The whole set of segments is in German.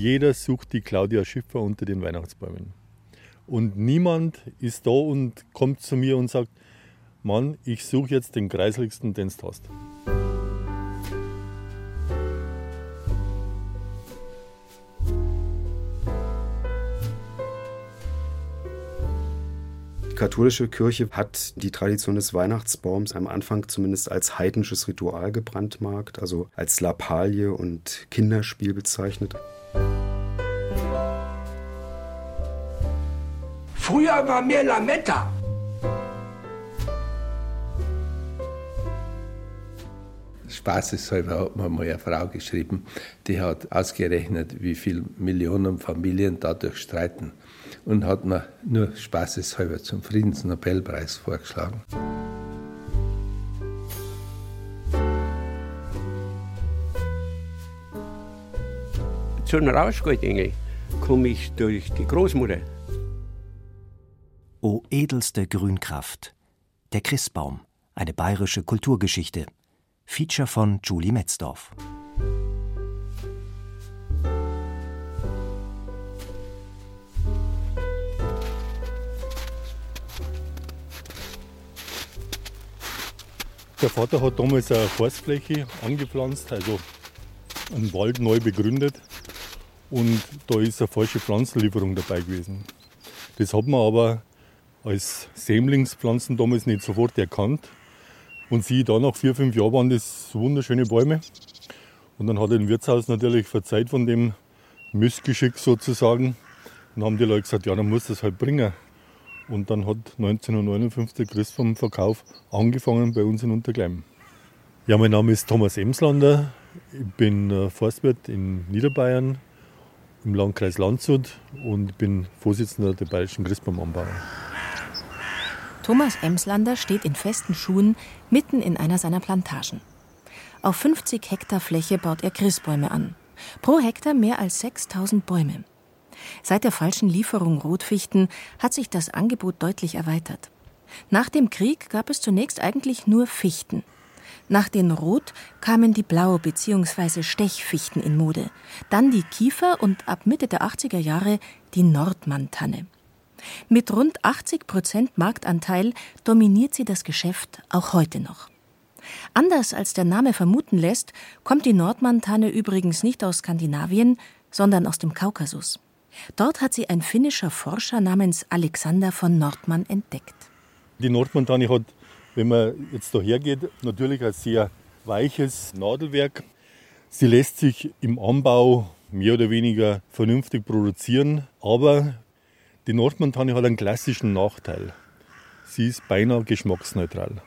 Jeder sucht die Claudia Schiffer unter den Weihnachtsbäumen. Und niemand ist da und kommt zu mir und sagt, Mann, ich suche jetzt den kreiseligsten, den du hast. Die katholische Kirche hat die Tradition des Weihnachtsbaums am Anfang zumindest als heidnisches Ritual gebrandmarkt, also als Lappalie und Kinderspiel bezeichnet. Früher war mehr Lametta. Spaßeshalber hat mir mal eine Frau geschrieben, die hat ausgerechnet, wie viele Millionen Familien dadurch streiten und hat mir nur spaßeshalber zum Friedensnobelpreis vorgeschlagen. Zu den Rauschgoldengel komme ich durch die Großmutter. O edelste Grünkraft. Der Christbaum. Eine bayerische Kulturgeschichte. Feature von Julie Metzdorf. Der Vater hat damals eine Forstfläche angepflanzt, also einen Wald neu begründet. Und da ist eine falsche Pflanzenlieferung dabei gewesen. Das hat man aber als Sämlingspflanzen damals nicht sofort erkannt. Und sie da nach vier, fünf Jahren waren das wunderschöne Bäume. Und dann hat im Wirtshaus natürlich verzeiht von dem Missgeschick sozusagen. Und haben die Leute gesagt, ja, dann muss das halt bringen. Und dann hat 1959 der Christ vom Verkauf angefangen bei uns in Untergleim. Ja, mein Name ist Thomas Emslander. Ich bin äh, Forstwirt in Niederbayern im Landkreis Landshut und bin Vorsitzender der Bayerischen Christbaumanbauer. Thomas Emslander steht in festen Schuhen mitten in einer seiner Plantagen. Auf 50 Hektar Fläche baut er Christbäume an. Pro Hektar mehr als 6000 Bäume. Seit der falschen Lieferung Rotfichten hat sich das Angebot deutlich erweitert. Nach dem Krieg gab es zunächst eigentlich nur Fichten. Nach den Rot kamen die Blau- bzw. Stechfichten in Mode, dann die Kiefer und ab Mitte der 80er Jahre die Nordmann-Tanne. Mit rund 80 Prozent Marktanteil dominiert sie das Geschäft auch heute noch. Anders als der Name vermuten lässt, kommt die Nordmann-Tanne übrigens nicht aus Skandinavien, sondern aus dem Kaukasus. Dort hat sie ein finnischer Forscher namens Alexander von Nordmann entdeckt. Die Nordmann-Tanne hat, wenn man jetzt da hergeht, natürlich ein sehr weiches Nadelwerk. Sie lässt sich im Anbau mehr oder weniger vernünftig produzieren, aber die Nordmann-Tanne hat einen klassischen Nachteil. Sie ist beinahe geschmacksneutral.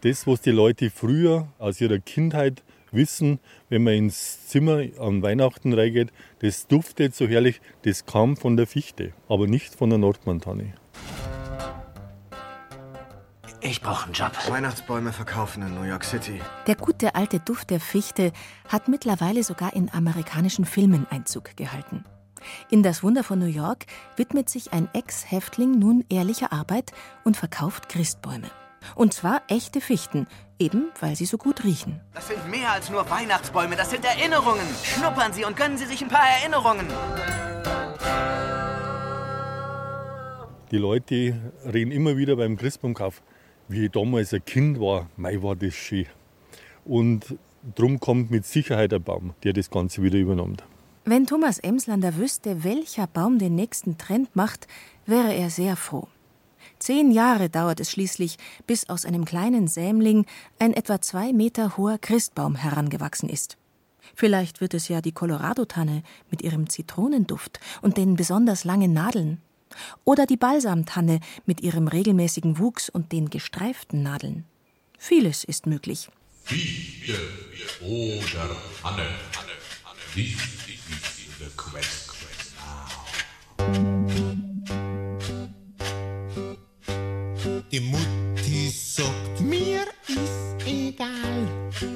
Das, was die Leute früher aus ihrer Kindheit wissen, wenn man ins Zimmer an Weihnachten reingeht, das duftet so herrlich, das kam von der Fichte, aber nicht von der Nordmann-Tanne. Ich brauche einen Job. Weihnachtsbäume verkaufen in New York City. Der gute alte Duft der Fichte hat mittlerweile sogar in amerikanischen Filmen Einzug gehalten. In Das Wunder von New York widmet sich ein Ex-Häftling nun ehrlicher Arbeit und verkauft Christbäume. Und zwar echte Fichten, eben weil sie so gut riechen. Das sind mehr als nur Weihnachtsbäume, das sind Erinnerungen. Schnuppern Sie und gönnen Sie sich ein paar Erinnerungen. Die Leute reden immer wieder beim Christbaumkauf, wie ich damals ein Kind war, mei war das schön. Und drum kommt mit Sicherheit ein Baum, der das Ganze wieder übernimmt. Wenn Thomas Emslander wüsste, welcher Baum den nächsten Trend macht, wäre er sehr froh. Zehn Jahre dauert es schließlich, bis aus einem kleinen Sämling ein etwa zwei Meter hoher Christbaum herangewachsen ist. Vielleicht wird es ja die Colorado-Tanne mit ihrem Zitronenduft und den besonders langen Nadeln. Oder die Balsamtanne mit ihrem regelmäßigen Wuchs und den gestreiften Nadeln. Vieles ist möglich. Fichte oder Tanne, Tanne, Tanne request, request. Die Mutti sagt, mir ist egal,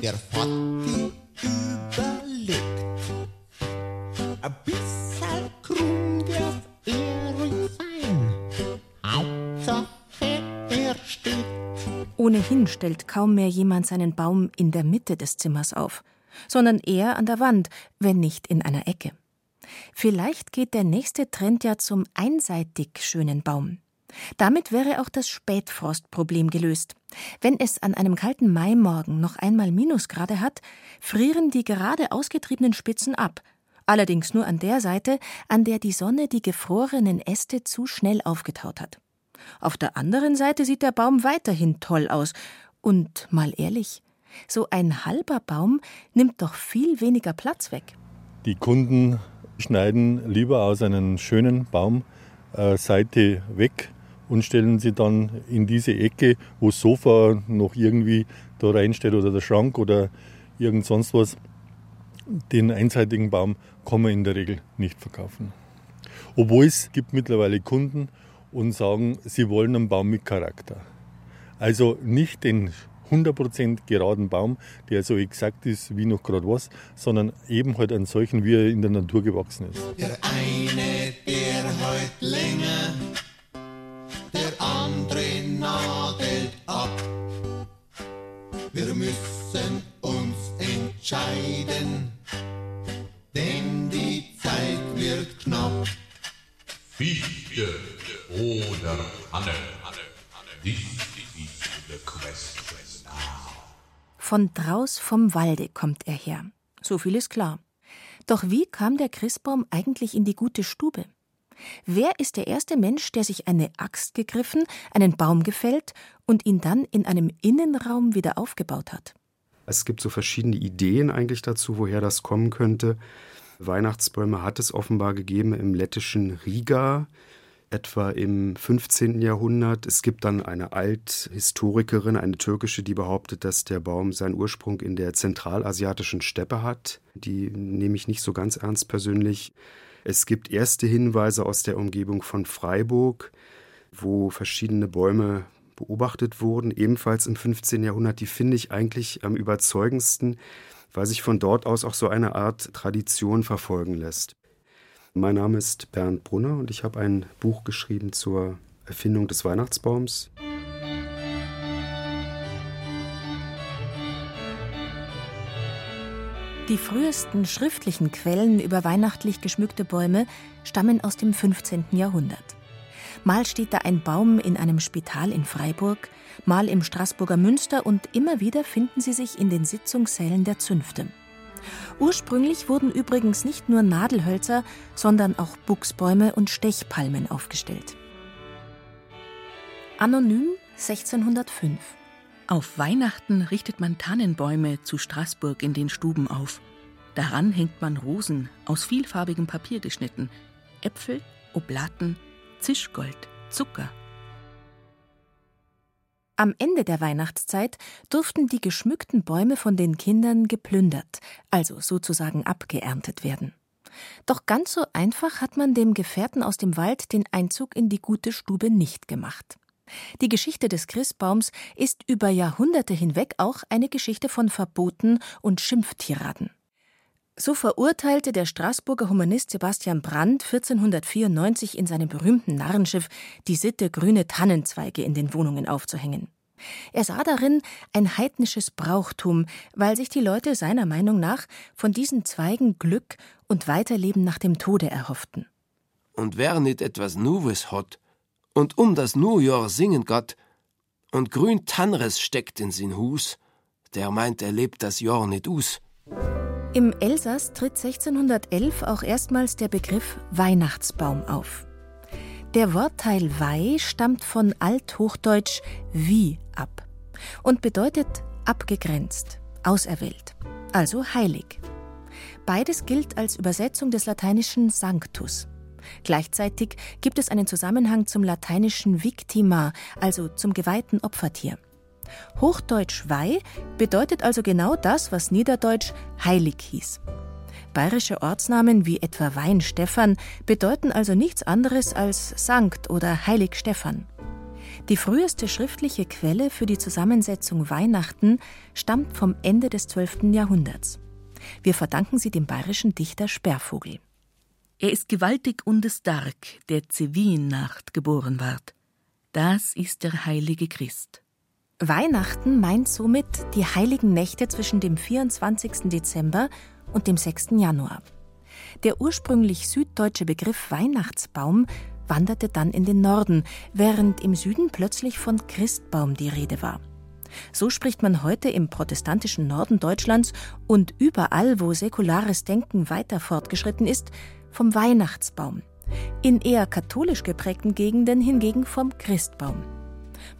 der Vati überlegt. Ein bisschen krumm darf Ehring sein, Hauptsache er steht. Ohnehin stellt kaum mehr jemand seinen Baum in der Mitte des Zimmers auf, sondern eher an der Wand, wenn nicht in einer Ecke. Vielleicht geht der nächste Trend ja zum einseitig schönen Baum. Damit wäre auch das Spätfrostproblem gelöst. Wenn es an einem kalten Maimorgen noch einmal Minusgrade hat, frieren die gerade ausgetriebenen Spitzen ab. Allerdings nur an der Seite, an der die Sonne die gefrorenen Äste zu schnell aufgetaut hat. Auf der anderen Seite sieht der Baum weiterhin toll aus. Und mal ehrlich, so ein halber Baum nimmt doch viel weniger Platz weg. Die Kunden schneiden lieber aus einem schönen Baum äh, Seite weg und stellen sie dann in diese Ecke, wo das Sofa noch irgendwie da reinsteht oder der Schrank oder irgend sonst was. Den einseitigen Baum kann man in der Regel nicht verkaufen. Obwohl es gibt mittlerweile Kunden und sagen, sie wollen einen Baum mit Charakter. Also nicht den 100% geraden Baum, der so exakt ist wie noch gerade was, sondern eben halt einen solchen, wie er in der Natur gewachsen ist. Der eine, der heut länger, der andere nagelt ab. Wir müssen uns entscheiden, denn die Zeit wird knapp. Fichte oder Hanne, this is the question now. Von draus vom Walde kommt er her. So viel ist klar. Doch wie kam der Christbaum eigentlich in die gute Stube? Wer ist der erste Mensch, der sich eine Axt gegriffen, einen Baum gefällt und ihn dann in einem Innenraum wieder aufgebaut hat? Es gibt so verschiedene Ideen eigentlich dazu, woher das kommen könnte. Weihnachtsbäume hat es offenbar gegeben im lettischen Riga, etwa im 15. Jahrhundert. Es gibt dann eine Althistorikerin, eine türkische, die behauptet, dass der Baum seinen Ursprung in der zentralasiatischen Steppe hat. Die nehme ich nicht so ganz ernst persönlich. Es gibt erste Hinweise aus der Umgebung von Freiburg, wo verschiedene Bäume beobachtet wurden, ebenfalls im 15. Jahrhundert. Die finde ich eigentlich am überzeugendsten, weil sich von dort aus auch so eine Art Tradition verfolgen lässt. Mein Name ist Bernd Brunner und ich habe ein Buch geschrieben zur Erfindung des Weihnachtsbaums. Die frühesten schriftlichen Quellen über weihnachtlich geschmückte Bäume stammen aus dem 15. Jahrhundert. Mal steht da ein Baum in einem Spital in Freiburg, mal im Straßburger Münster und immer wieder finden sie sich in den Sitzungssälen der Zünfte. Ursprünglich wurden übrigens nicht nur Nadelhölzer, sondern auch Buchsbäume und Stechpalmen aufgestellt. Anonym 1605 Auf Weihnachten richtet man Tannenbäume zu Straßburg in den Stuben auf. Daran hängt man Rosen aus vielfarbigem Papier geschnitten, Äpfel, Oblaten, Zischgold, Zucker. Am Ende der Weihnachtszeit durften die geschmückten Bäume von den Kindern geplündert, also sozusagen abgeerntet werden. Doch ganz so einfach hat man dem Gefährten aus dem Wald den Einzug in die gute Stube nicht gemacht. Die Geschichte des Christbaums ist über Jahrhunderte hinweg auch eine Geschichte von Verboten und Schimpftiraden. So verurteilte der Straßburger Humanist Sebastian Brandt 1494 in seinem berühmten Narrenschiff die Sitte, grüne Tannenzweige in den Wohnungen aufzuhängen. Er sah darin ein heidnisches Brauchtum, weil sich die Leute seiner Meinung nach von diesen Zweigen Glück und Weiterleben nach dem Tode erhofften. Und wer nicht etwas Nuves hat und um das Neujahr singen Gott und grün Tannres steckt in sin Hus, der meint, er lebt das Jahr nicht aus. Im Elsass tritt 1611 auch erstmals der Begriff Weihnachtsbaum auf. Der Wortteil Weih stammt von Althochdeutsch wie ab und bedeutet abgegrenzt, auserwählt, also heilig. Beides gilt als Übersetzung des lateinischen Sanctus. Gleichzeitig gibt es einen Zusammenhang zum lateinischen Victima, also zum geweihten Opfertier. Hochdeutsch Weih bedeutet also genau das, was Niederdeutsch heilig hieß. Bayerische Ortsnamen wie etwa Weinstephan bedeuten also nichts anderes als Sankt oder Heilig Stephan. Die früheste schriftliche Quelle für die Zusammensetzung Weihnachten stammt vom Ende des 12. Jahrhunderts. Wir verdanken sie dem bayerischen Dichter Sperrvogel. Er ist gewaltig und stark, der Zewien-Nacht geboren ward. Das ist der heilige Christ. Weihnachten meint somit die heiligen Nächte zwischen dem 24. Dezember und dem 6. Januar. Der ursprünglich süddeutsche Begriff Weihnachtsbaum wanderte dann in den Norden, während im Süden plötzlich von Christbaum die Rede war. So spricht man heute im protestantischen Norden Deutschlands und überall, wo säkulares Denken weiter fortgeschritten ist, vom Weihnachtsbaum. In eher katholisch geprägten Gegenden hingegen vom Christbaum.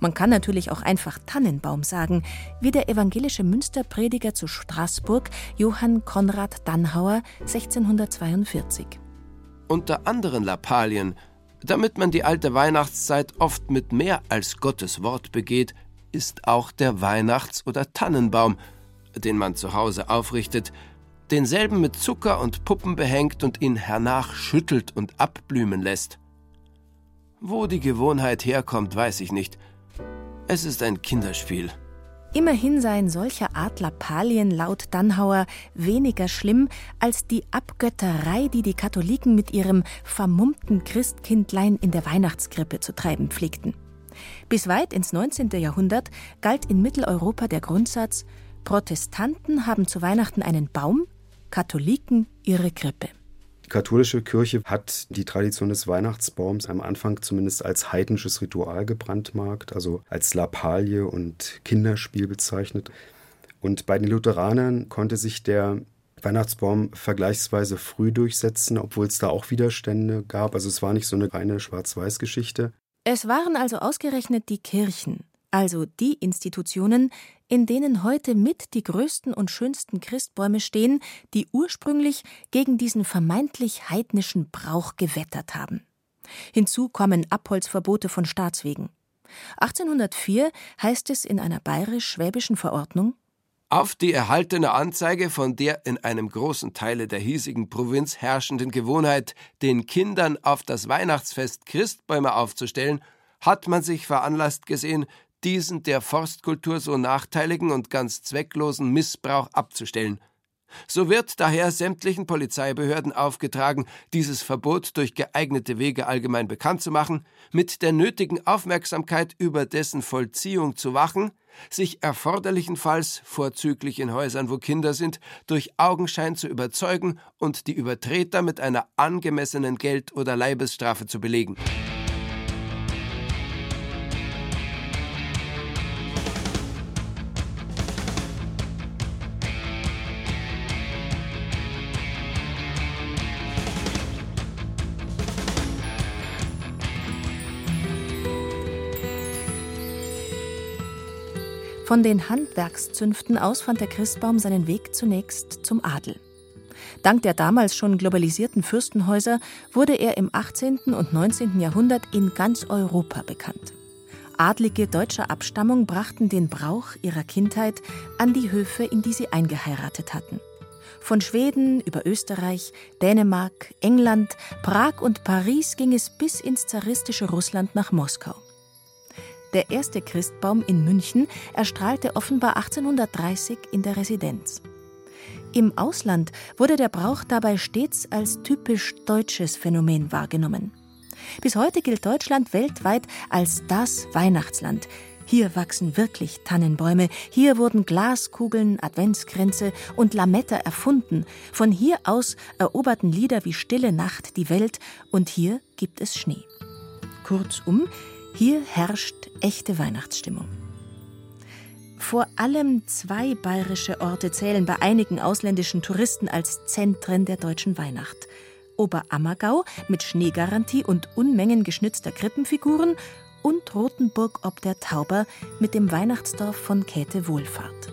Man kann natürlich auch einfach Tannenbaum sagen, wie der evangelische Münsterprediger zu Straßburg Johann Konrad Dannhauer 1642. Unter anderen Lappalien, damit man die alte Weihnachtszeit oft mit mehr als Gottes Wort begeht, ist auch der Weihnachts- oder Tannenbaum, den man zu Hause aufrichtet, denselben mit Zucker und Puppen behängt und ihn hernach schüttelt und abblühen lässt. Wo die Gewohnheit herkommt, weiß ich nicht. Es ist ein Kinderspiel. Immerhin seien solcher Art Lappalien laut Dannhauer weniger schlimm als die Abgötterei, die die Katholiken mit ihrem vermummten Christkindlein in der Weihnachtskrippe zu treiben pflegten. Bis weit ins 19. Jahrhundert galt in Mitteleuropa der Grundsatz, Protestanten haben zu Weihnachten einen Baum, Katholiken ihre Krippe. Die katholische Kirche hat die Tradition des Weihnachtsbaums am Anfang zumindest als heidnisches Ritual gebrandmarkt, also als Lappalie und Kinderspiel bezeichnet. Und bei den Lutheranern konnte sich der Weihnachtsbaum vergleichsweise früh durchsetzen, obwohl es da auch Widerstände gab. Also es war nicht so eine reine Schwarz-Weiß-Geschichte. Es waren also ausgerechnet die Kirchen, also die Institutionen, in denen heute mit die größten und schönsten Christbäume stehen, die ursprünglich gegen diesen vermeintlich heidnischen Brauch gewettert haben. Hinzu kommen Abholzverbote von Staatswegen. 1804 heißt es in einer bayerisch-schwäbischen Verordnung auf die erhaltene Anzeige von der in einem großen Teile der hiesigen Provinz herrschenden Gewohnheit, den Kindern auf das Weihnachtsfest Christbäume aufzustellen, hat man sich veranlasst gesehen, diesen der Forstkultur so nachteiligen und ganz zwecklosen Missbrauch abzustellen. So wird daher sämtlichen Polizeibehörden aufgetragen, dieses Verbot durch geeignete Wege allgemein bekannt zu machen, mit der nötigen Aufmerksamkeit über dessen Vollziehung zu wachen, sich erforderlichenfalls, vorzüglich in Häusern, wo Kinder sind, durch Augenschein zu überzeugen und die Übertreter mit einer angemessenen Geld- oder Leibesstrafe zu belegen. Von den Handwerkszünften aus fand der Christbaum seinen Weg zunächst zum Adel. Dank der damals schon globalisierten Fürstenhäuser wurde er im 18. und 19. Jahrhundert in ganz Europa bekannt. Adlige deutscher Abstammung brachten den Brauch ihrer Kindheit an die Höfe, in die sie eingeheiratet hatten. Von Schweden über Österreich, Dänemark, England, Prag und Paris ging es bis ins zaristische Russland nach Moskau. Der erste Christbaum in München erstrahlte offenbar 1830 in der Residenz. Im Ausland wurde der Brauch dabei stets als typisch deutsches Phänomen wahrgenommen. Bis heute gilt Deutschland weltweit als das Weihnachtsland. Hier wachsen wirklich Tannenbäume, hier wurden Glaskugeln, Adventskränze und Lametta erfunden. Von hier aus eroberten Lieder wie Stille Nacht die Welt und hier gibt es Schnee. Kurzum, hier herrscht echte Weihnachtsstimmung. Vor allem zwei bayerische Orte zählen bei einigen ausländischen Touristen als Zentren der deutschen Weihnacht. Oberammergau mit Schneegarantie und Unmengen geschnitzter Krippenfiguren und Rothenburg ob der Tauber mit dem Weihnachtsdorf von Käthe Wohlfahrt.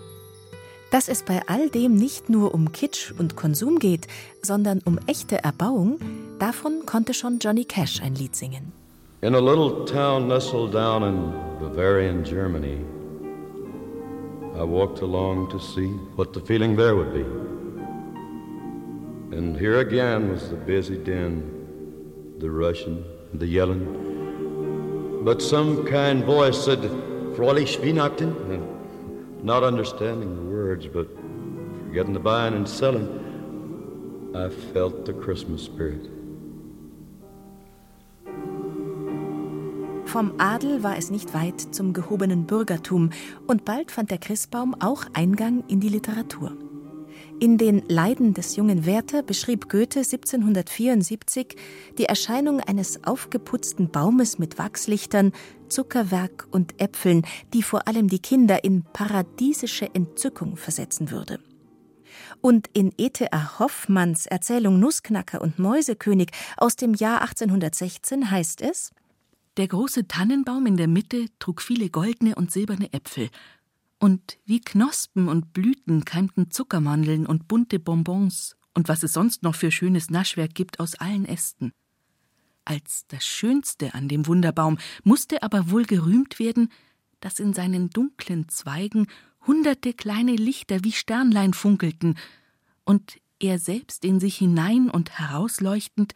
Dass es bei all dem nicht nur um Kitsch und Konsum geht, sondern um echte Erbauung, davon konnte schon Johnny Cash ein Lied singen. In a little town nestled down in Bavarian Germany, I walked along to see what the feeling there would be. And here again was the busy din, the rushing, the yelling. But some kind voice said, Fräulich Weihnachten? Not understanding the words, but forgetting the buying and selling, I felt the Christmas spirit. Vom Adel war es nicht weit zum gehobenen Bürgertum und bald fand der Christbaum auch Eingang in die Literatur. In den Leiden des jungen Werther beschrieb Goethe 1774 die Erscheinung eines aufgeputzten Baumes mit Wachslichtern, Zuckerwerk und Äpfeln, die vor allem die Kinder in paradiesische Entzückung versetzen würde. Und in E.T.A. Hoffmanns Erzählung Nussknacker und Mäusekönig aus dem Jahr 1816 heißt es: Der große Tannenbaum in der Mitte trug viele goldene und silberne Äpfel, und wie Knospen und Blüten keimten Zuckermandeln und bunte Bonbons und was es sonst noch für schönes Naschwerk gibt aus allen Ästen. Als das Schönste an dem Wunderbaum musste aber wohl gerühmt werden, dass in seinen dunklen Zweigen hunderte kleine Lichter wie Sternlein funkelten und er selbst in sich hinein und herausleuchtend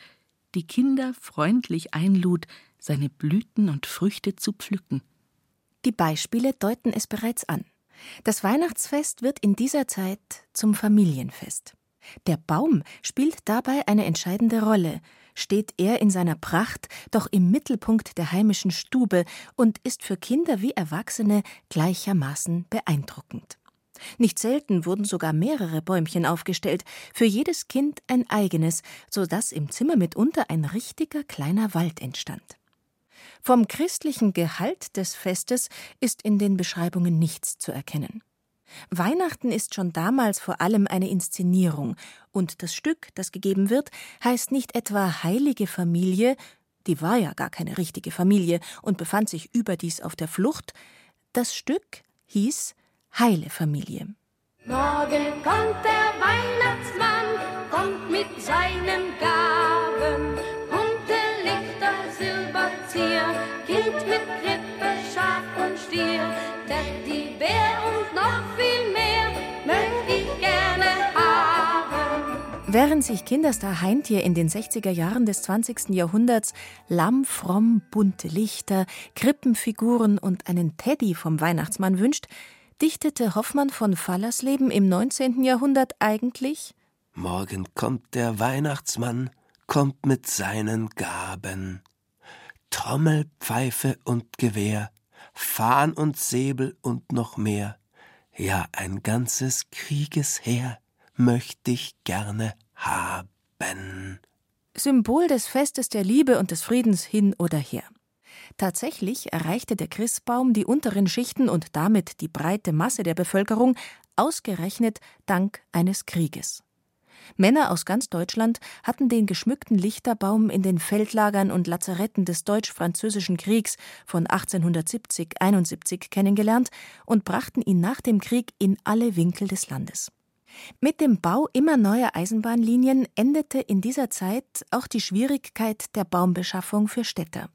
die Kinder freundlich einlud, seine Blüten und Früchte zu pflücken. Die Beispiele deuten es bereits an. Das Weihnachtsfest wird in dieser Zeit zum Familienfest. Der Baum spielt dabei eine entscheidende Rolle, steht er in seiner Pracht doch im Mittelpunkt der heimischen Stube und ist für Kinder wie Erwachsene gleichermaßen beeindruckend. Nicht selten wurden sogar mehrere Bäumchen aufgestellt, für jedes Kind ein eigenes, so dass im Zimmer mitunter ein richtiger kleiner Wald entstand. Vom christlichen Gehalt des Festes ist in den Beschreibungen nichts zu erkennen. Weihnachten ist schon damals vor allem eine Inszenierung, und das Stück, das gegeben wird, heißt nicht etwa heilige Familie, die war ja gar keine richtige Familie und befand sich überdies auf der Flucht, das Stück hieß Heile Familie. Morgen kommt der Weihnachtsmann, kommt mit seinen Gaben, Silberzier, Kind mit Krippe, Schaf und Stier, Teddy Bär und noch viel mehr möchte ich gerne haben. Während sich Kinderstar Heintier in den 60er Jahren des 20. Jahrhunderts Lamm, fromm, bunte Lichter, Krippenfiguren und einen Teddy vom Weihnachtsmann wünscht, dichtete Hoffmann von Fallersleben im 19. Jahrhundert eigentlich Morgen kommt der Weihnachtsmann, kommt mit seinen Gaben. Trommel, Pfeife und Gewehr, Fahn und Säbel und noch mehr. Ja, ein ganzes Kriegesheer möcht ich gerne haben. Symbol des Festes der Liebe und des Friedens hin oder her. Tatsächlich erreichte der Christbaum die unteren Schichten und damit die breite Masse der Bevölkerung ausgerechnet dank eines Krieges. Männer aus ganz Deutschland hatten den geschmückten Lichterbaum in den Feldlagern und Lazaretten des Deutsch-Französischen Kriegs von 1870-71 kennengelernt und brachten ihn nach dem Krieg in alle Winkel des Landes. Mit dem Bau immer neuer Eisenbahnlinien endete in dieser Zeit auch die Schwierigkeit der Baumbeschaffung für Städter.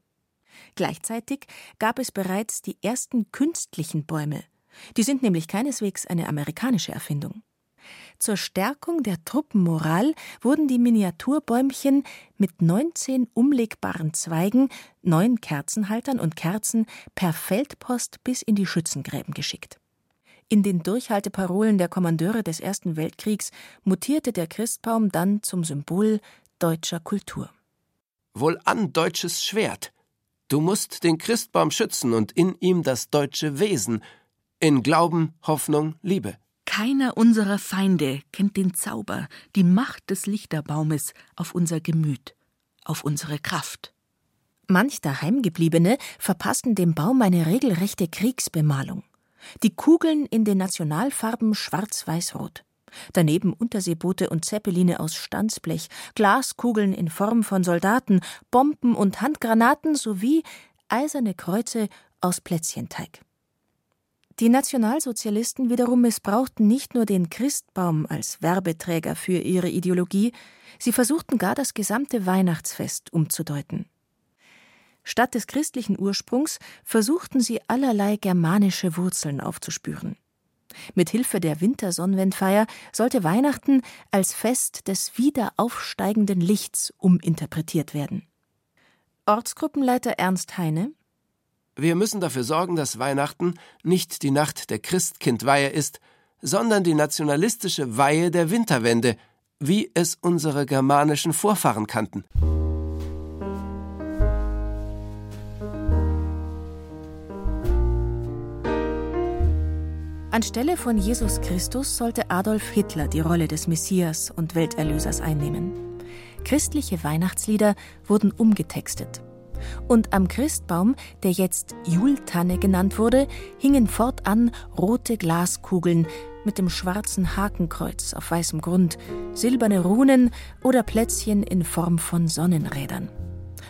Gleichzeitig gab es bereits die ersten künstlichen Bäume. Die sind nämlich keineswegs eine amerikanische Erfindung. Zur Stärkung der Truppenmoral wurden die Miniaturbäumchen mit 19 umlegbaren Zweigen, neun Kerzenhaltern und Kerzen per Feldpost bis in die Schützengräben geschickt. In den Durchhalteparolen der Kommandeure des Ersten Weltkriegs mutierte der Christbaum dann zum Symbol deutscher Kultur. Wohlan, deutsches Schwert! Du musst den Christbaum schützen und in ihm das deutsche Wesen, in Glauben, Hoffnung, Liebe. Keiner unserer Feinde kennt den Zauber, die Macht des Lichterbaumes auf unser Gemüt, auf unsere Kraft. Manch Daheimgebliebene verpassten dem Baum eine regelrechte Kriegsbemalung. Die Kugeln in den Nationalfarben schwarz-weiß-rot. Daneben Unterseeboote und Zeppeline aus Stanzblech, Glaskugeln in Form von Soldaten, Bomben und Handgranaten sowie eiserne Kreuze aus Plätzchenteig. Die Nationalsozialisten wiederum missbrauchten nicht nur den Christbaum als Werbeträger für ihre Ideologie, sie versuchten gar das gesamte Weihnachtsfest umzudeuten. Statt des christlichen Ursprungs versuchten sie allerlei germanische Wurzeln aufzuspüren. Mit Hilfe der Wintersonnenwendfeier sollte Weihnachten als Fest des wiederaufsteigenden Lichts uminterpretiert werden. Ortsgruppenleiter Ernst Heine Wir müssen dafür sorgen, dass Weihnachten nicht die Nacht der Christkindweihe ist, sondern die nationalistische Weihe der Winterwende, wie es unsere germanischen Vorfahren kannten. Anstelle von Jesus Christus sollte Adolf Hitler die Rolle des Messias und Welterlösers einnehmen. Christliche Weihnachtslieder wurden umgetextet. Und am Christbaum, der jetzt Jultanne genannt wurde, hingen fortan rote Glaskugeln mit dem schwarzen Hakenkreuz auf weißem Grund, silberne Runen oder Plätzchen in Form von Sonnenrädern.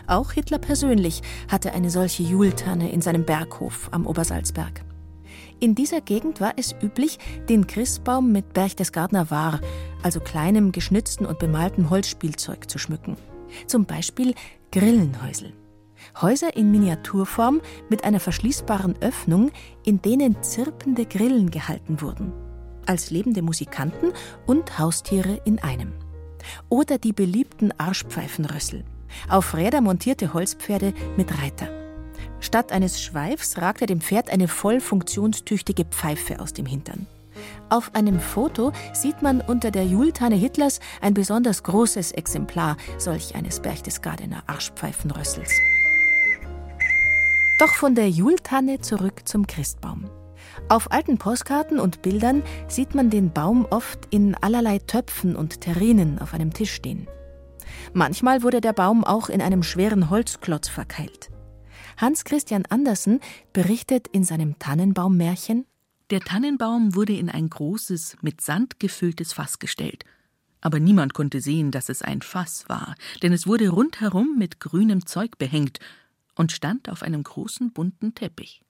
Auch Hitler persönlich hatte eine solche Jultanne in seinem Berghof am Obersalzberg. In dieser Gegend war es üblich, den Christbaum mit Berchtesgadener War, also kleinem geschnitzten und bemaltem Holzspielzeug, zu schmücken. Zum Beispiel Grillenhäusel. Häuser in Miniaturform mit einer verschließbaren Öffnung, in denen zirpende Grillen gehalten wurden. Als lebende Musikanten und Haustiere in einem. Oder die beliebten Arschpfeifenrössel. Auf Räder montierte Holzpferde mit Reiter. Statt eines Schweifs ragte dem Pferd eine voll funktionstüchtige Pfeife aus dem Hintern. Auf einem Foto sieht man unter der Jultanne Hitlers ein besonders großes Exemplar solch eines Berchtesgadener Arschpfeifenrössels. Doch von der Jultanne zurück zum Christbaum. Auf alten Postkarten und Bildern sieht man den Baum oft in allerlei Töpfen und Terrinen auf einem Tisch stehen. Manchmal wurde der Baum auch in einem schweren Holzklotz verkeilt. Hans Christian Andersen berichtet in seinem Tannenbaummärchen Der Tannenbaum wurde in ein großes, mit Sand gefülltes Fass gestellt. Aber niemand konnte sehen, dass es ein Fass war, denn es wurde rundherum mit grünem Zeug behängt und stand auf einem großen bunten Teppich.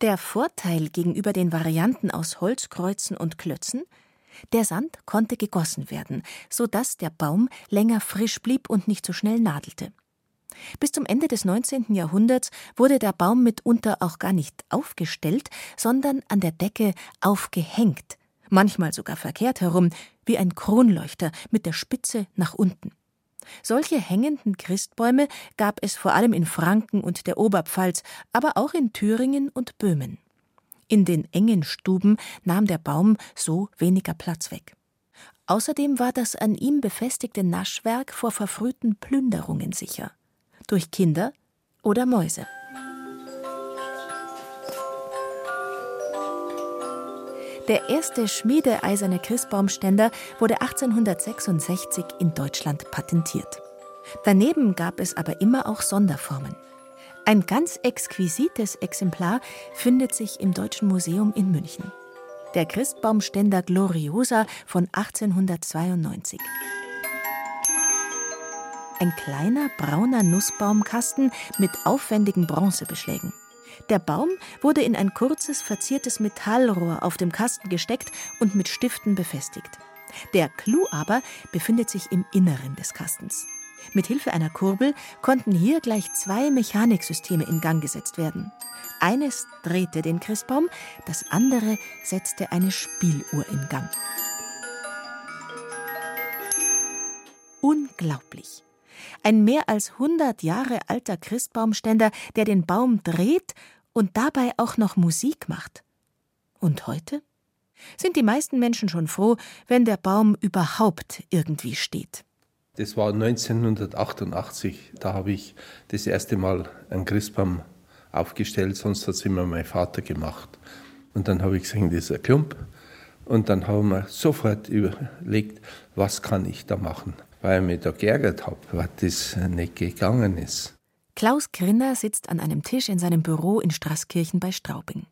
Der Vorteil gegenüber den Varianten aus Holzkreuzen und Klötzen? Der Sand konnte gegossen werden, so dass der Baum länger frisch blieb und nicht so schnell nadelte. Bis zum Ende des 19. Jahrhunderts wurde der Baum mitunter auch gar nicht aufgestellt, sondern an der Decke aufgehängt, manchmal sogar verkehrt herum, wie ein Kronleuchter mit der Spitze nach unten. Solche hängenden Christbäume gab es vor allem in Franken und der Oberpfalz, aber auch in Thüringen und Böhmen. In den engen Stuben nahm der Baum so weniger Platz weg. Außerdem war das an ihm befestigte Naschwerk vor verfrühten Plünderungen sicher durch Kinder oder Mäuse. Der erste schmiedeeiserne Christbaumständer wurde 1866 in Deutschland patentiert. Daneben gab es aber immer auch Sonderformen. Ein ganz exquisites Exemplar findet sich im Deutschen Museum in München. Der Christbaumständer Gloriosa von 1892 ein kleiner brauner Nussbaumkasten mit aufwendigen Bronzebeschlägen. Der Baum wurde in ein kurzes, verziertes Metallrohr auf dem Kasten gesteckt und mit Stiften befestigt. Der Clou aber befindet sich im Inneren des Kastens. Mit Hilfe einer Kurbel konnten hier gleich zwei Mechaniksysteme in Gang gesetzt werden. Eines drehte den Christbaum, das andere setzte eine Spieluhr in Gang. Unglaublich. Ein mehr als 100 Jahre alter Christbaumständer, der den Baum dreht und dabei auch noch Musik macht. Und heute? Sind die meisten Menschen schon froh, wenn der Baum überhaupt irgendwie steht. Das war 1988. Da habe ich das erste Mal einen Christbaum aufgestellt, sonst hat es immer mein Vater gemacht. Und dann habe ich gesehen, das ist ein Klump. Und dann haben wir sofort überlegt, was kann ich da machen weil ich mich da geärgert habe, was das nicht gegangen ist. Klaus Grinner sitzt an einem Tisch in seinem Büro in Straßkirchen bei Straubing.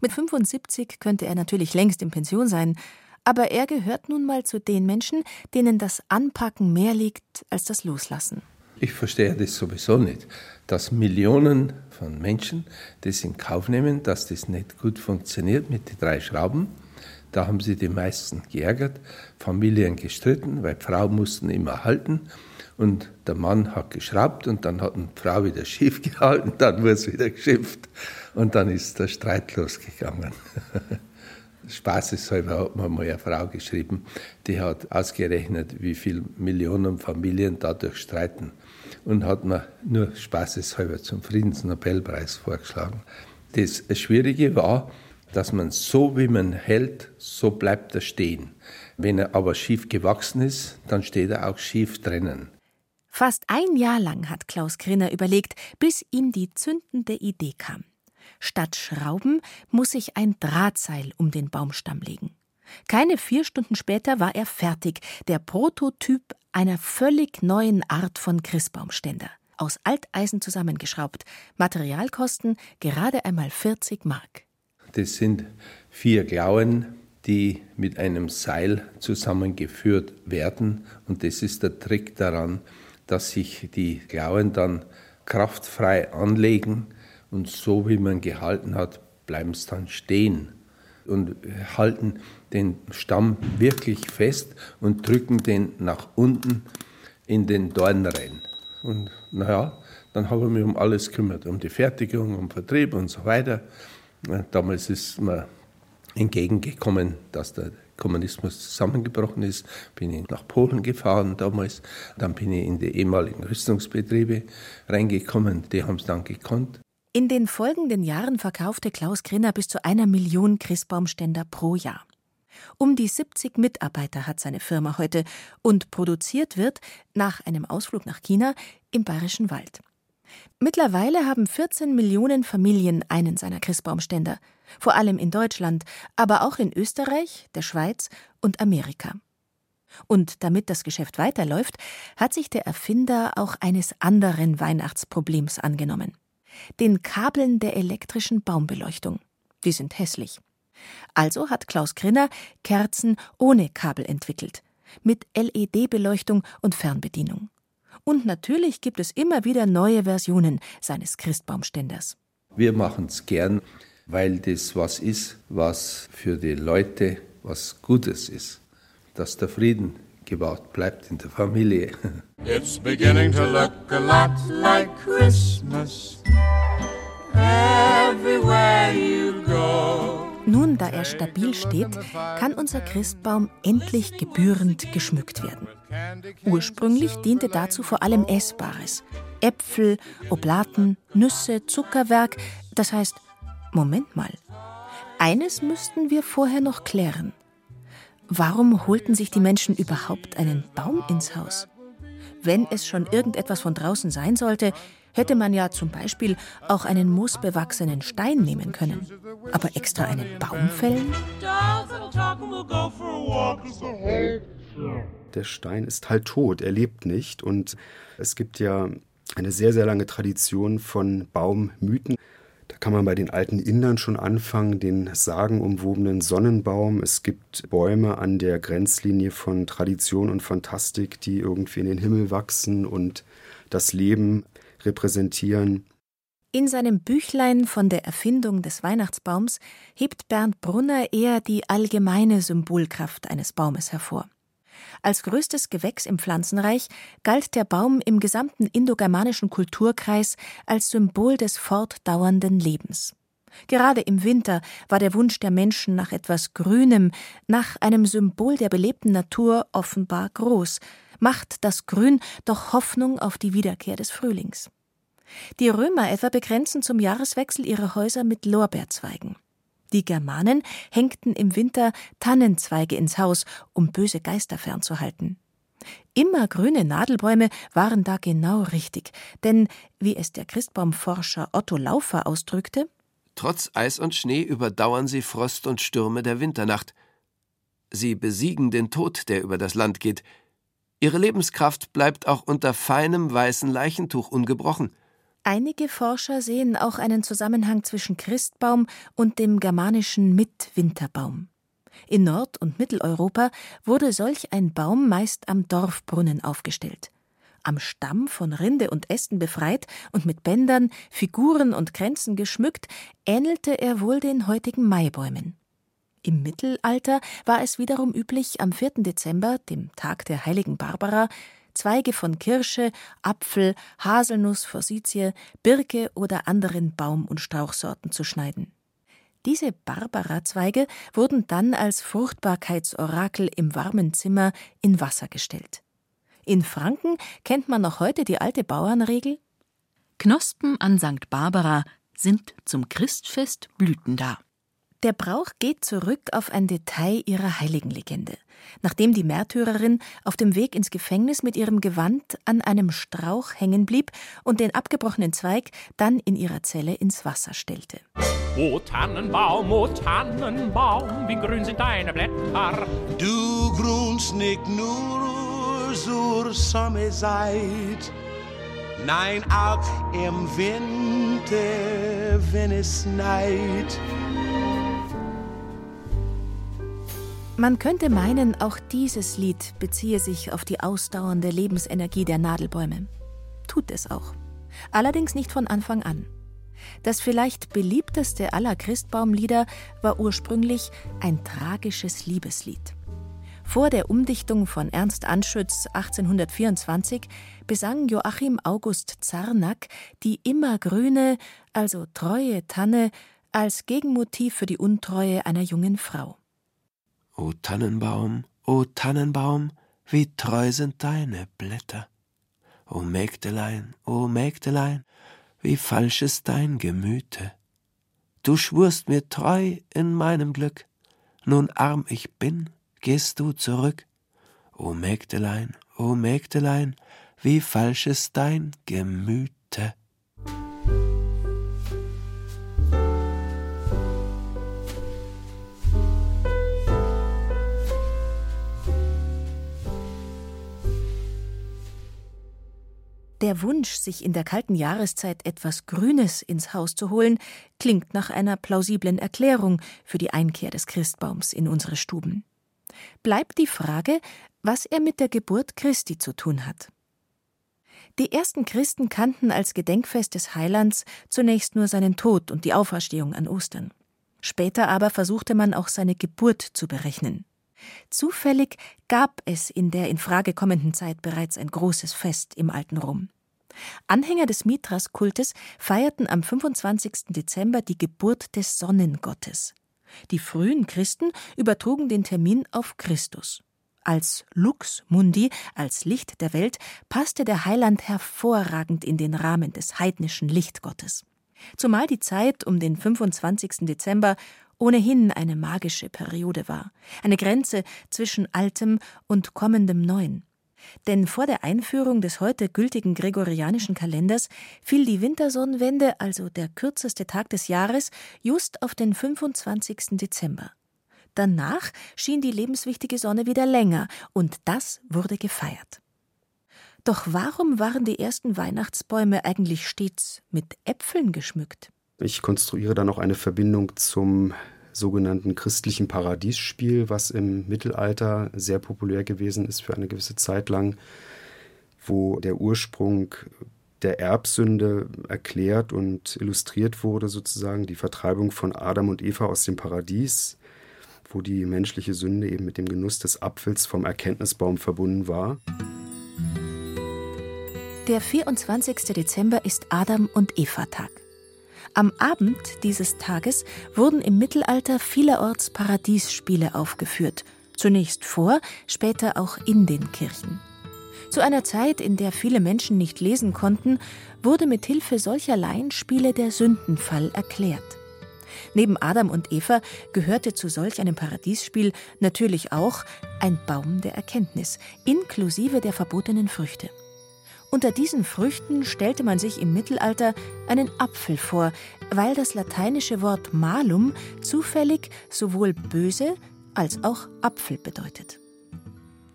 Mit 75 könnte er natürlich längst in Pension sein, aber er gehört nun mal zu den Menschen, denen das Anpacken mehr liegt als das Loslassen. Ich verstehe das sowieso nicht, dass Millionen von Menschen das in Kauf nehmen, dass das nicht gut funktioniert mit den drei Schrauben da haben sie die meisten geärgert, Familien gestritten, weil Frau mussten immer halten und der Mann hat geschraubt und dann hat die Frau wieder schief gehalten, dann wurde es wieder geschimpft und dann ist der Streit losgegangen. Spaßeshalber hat mir mal eine Frau geschrieben, die hat ausgerechnet, wie viele Millionen Familien dadurch streiten. und hat mir nur spaßeshalber zum Friedensnobelpreis vorgeschlagen. Das Schwierige war, dass man so, wie man hält, so bleibt er stehen. Wenn er aber schief gewachsen ist, dann steht er auch schief drinnen. Fast ein Jahr lang hat Klaus Grinner überlegt, bis ihm die zündende Idee kam. Statt Schrauben muss sich ein Drahtseil um den Baumstamm legen. Keine vier Stunden später war er fertig, der Prototyp einer völlig neuen Art von Christbaumständer. Aus Alteisen zusammengeschraubt. Materialkosten gerade einmal 40 Mark. Das sind vier Klauen, die mit einem Seil zusammengeführt werden. Und das ist der Trick daran, dass sich die Klauen dann kraftfrei anlegen und so wie man gehalten hat, bleiben es dann stehen und halten den Stamm wirklich fest und drücken den nach unten in den Dorn rein. Und naja, dann habe ich mich um alles gekümmert, um die Fertigung, um Vertrieb und so weiter. Damals ist mir entgegengekommen, dass der Kommunismus zusammengebrochen ist, bin ich nach Polen gefahren damals. Dann bin ich in die ehemaligen Rüstungsbetriebe reingekommen. Die haben es dann gekonnt. In den folgenden Jahren verkaufte Klaus Grinner bis zu einer Million Christbaumständer pro Jahr. Um die 70 Mitarbeiter hat seine Firma heute und produziert wird, nach einem Ausflug nach China, im Bayerischen Wald. Mittlerweile haben 14 Millionen Familien einen seiner Christbaumständer, vor allem in Deutschland, aber auch in Österreich, der Schweiz und Amerika. Und damit das Geschäft weiterläuft, hat sich der Erfinder auch eines anderen Weihnachtsproblems angenommen. Den Kabeln der elektrischen Baumbeleuchtung. Die sind hässlich. Also hat Klaus Grinner Kerzen ohne Kabel entwickelt, mit LED-Beleuchtung und Fernbedienung. Und natürlich gibt es immer wieder neue Versionen seines Christbaumständers. Wir machen es gern, weil das was ist, was für die Leute was Gutes ist. Dass der Frieden gebaut bleibt in der Familie. It's beginning to look a lot like Christmas everywhere you go. Nun, da er stabil steht, kann unser Christbaum endlich gebührend geschmückt werden. Ursprünglich diente dazu vor allem Essbares. Äpfel, Oblaten, Nüsse, Zuckerwerk. Das heißt, Moment mal. Eines müssten wir vorher noch klären. Warum holten sich die Menschen überhaupt einen Baum ins Haus? Wenn es schon irgendetwas von draußen sein sollte, hätte man ja zum Beispiel auch einen moosbewachsenen Stein nehmen können. Aber extra einen Baum fällen? Der Stein ist halt tot, er lebt nicht. Und es gibt ja eine sehr, sehr lange Tradition von Baummythen. Da kann man bei den alten Indern schon anfangen, den sagenumwobenen Sonnenbaum. Es gibt Bäume an der Grenzlinie von Tradition und Fantastik, die irgendwie in den Himmel wachsen und das Leben repräsentieren. In seinem Büchlein von der Erfindung des Weihnachtsbaums hebt Bernd Brunner eher die allgemeine Symbolkraft eines Baumes hervor. Als größtes Gewächs im Pflanzenreich galt der Baum im gesamten indogermanischen Kulturkreis als Symbol des fortdauernden Lebens. Gerade im Winter war der Wunsch der Menschen nach etwas Grünem, nach einem Symbol der belebten Natur offenbar groß, macht das Grün doch Hoffnung auf die Wiederkehr des Frühlings. Die Römer etwa begrenzen zum Jahreswechsel ihre Häuser mit Lorbeerzweigen. Die Germanen hängten im Winter Tannenzweige ins Haus, um böse Geister fernzuhalten. Immergrüne Nadelbäume waren da genau richtig, denn, wie es der Christbaumforscher Otto Laufer ausdrückte, Trotz Eis und Schnee überdauern sie Frost und Stürme der Winternacht. Sie besiegen den Tod, der über das Land geht. Ihre Lebenskraft bleibt auch unter feinem weißen Leichentuch ungebrochen. Einige Forscher sehen auch einen Zusammenhang zwischen Christbaum und dem germanischen Mitwinterbaum. In Nord- und Mitteleuropa wurde solch ein Baum meist am Dorfbrunnen aufgestellt. Am Stamm von Rinde und Ästen befreit und mit Bändern, Figuren und Kränzen geschmückt, ähnelte er wohl den heutigen Maibäumen. Im Mittelalter war es wiederum üblich, am 4. Dezember, dem Tag der heiligen Barbara, Zweige von Kirsche, Apfel, Haselnuss, Forsythie, Birke oder anderen Baum- und Strauchsorten zu schneiden. Diese Barbara-Zweige wurden dann als Fruchtbarkeitsorakel im warmen Zimmer in Wasser gestellt. In Franken kennt man noch heute die alte Bauernregel: Knospen an St. Barbara sind zum Christfest Blüten da. Der Brauch geht zurück auf ein Detail ihrer Heiligenlegende. Nachdem die Märtyrerin auf dem Weg ins Gefängnis mit ihrem Gewand an einem Strauch hängen blieb und den abgebrochenen Zweig dann in ihrer Zelle ins Wasser stellte. O Tannenbaum, o Tannenbaum, wie grün sind deine Blätter. Du grunst nicht nur zur Sommerzeit, nein auch im Winter, wenn es schneit. Man könnte meinen, auch dieses Lied beziehe sich auf die ausdauernde Lebensenergie der Nadelbäume. Tut es auch. Allerdings nicht von Anfang an. Das vielleicht beliebteste aller Christbaumlieder war ursprünglich ein tragisches Liebeslied. Vor der Umdichtung von Ernst Anschütz 1824 besang Joachim August Zarnack die immergrüne, also treue Tanne als Gegenmotiv für die Untreue einer jungen Frau. O Tannenbaum, o Tannenbaum, wie treu sind deine Blätter. O Mägdelein, o Mägdelein, wie falsch ist dein Gemüte. Du schwurst mir treu in meinem Glück, nun arm ich bin, gehst du zurück. O Mägdelein, o Mägdelein, wie falsch ist dein Gemüte. Der Wunsch, sich in der kalten Jahreszeit etwas Grünes ins Haus zu holen, klingt nach einer plausiblen Erklärung für die Einkehr des Christbaums in unsere Stuben. Bleibt die Frage, was er mit der Geburt Christi zu tun hat. Die ersten Christen kannten als Gedenkfest des Heilands zunächst nur seinen Tod und die Auferstehung an Ostern. Später aber versuchte man auch seine Geburt zu berechnen. Zufällig gab es in der in Frage kommenden Zeit bereits ein großes Fest im alten Rom. Anhänger des Mithras-Kultes feierten am 25. Dezember die Geburt des Sonnengottes. Die frühen Christen übertrugen den Termin auf Christus. Als Lux Mundi, als Licht der Welt, passte der Heiland hervorragend in den Rahmen des heidnischen Lichtgottes. Zumal die Zeit um den 25. Dezember ohnehin eine magische Periode war, eine Grenze zwischen altem und kommendem Neuen. Denn vor der Einführung des heute gültigen gregorianischen Kalenders fiel die Wintersonnenwende, also der kürzeste Tag des Jahres, just auf den 25. Dezember. Danach schien die lebenswichtige Sonne wieder länger, und das wurde gefeiert. Doch warum waren die ersten Weihnachtsbäume eigentlich stets mit Äpfeln geschmückt? Ich konstruiere da noch eine Verbindung zum sogenannten christlichen Paradiesspiel, was im Mittelalter sehr populär gewesen ist für eine gewisse Zeit lang, wo der Ursprung der Erbsünde erklärt und illustriert wurde, sozusagen die Vertreibung von Adam und Eva aus dem Paradies, wo die menschliche Sünde eben mit dem Genuss des Apfels vom Erkenntnisbaum verbunden war. Der 24. Dezember ist Adam und Eva Tag. Am Abend dieses Tages wurden im Mittelalter vielerorts Paradiesspiele aufgeführt, zunächst vor, später auch in den Kirchen. Zu einer Zeit, in der viele Menschen nicht lesen konnten, wurde mit Hilfe solcher Laienspiele der Sündenfall erklärt. Neben Adam und Eva gehörte zu solch einem Paradiesspiel natürlich auch ein Baum der Erkenntnis, inklusive der verbotenen Früchte. Unter diesen Früchten stellte man sich im Mittelalter einen Apfel vor, weil das lateinische Wort malum zufällig sowohl böse als auch Apfel bedeutet.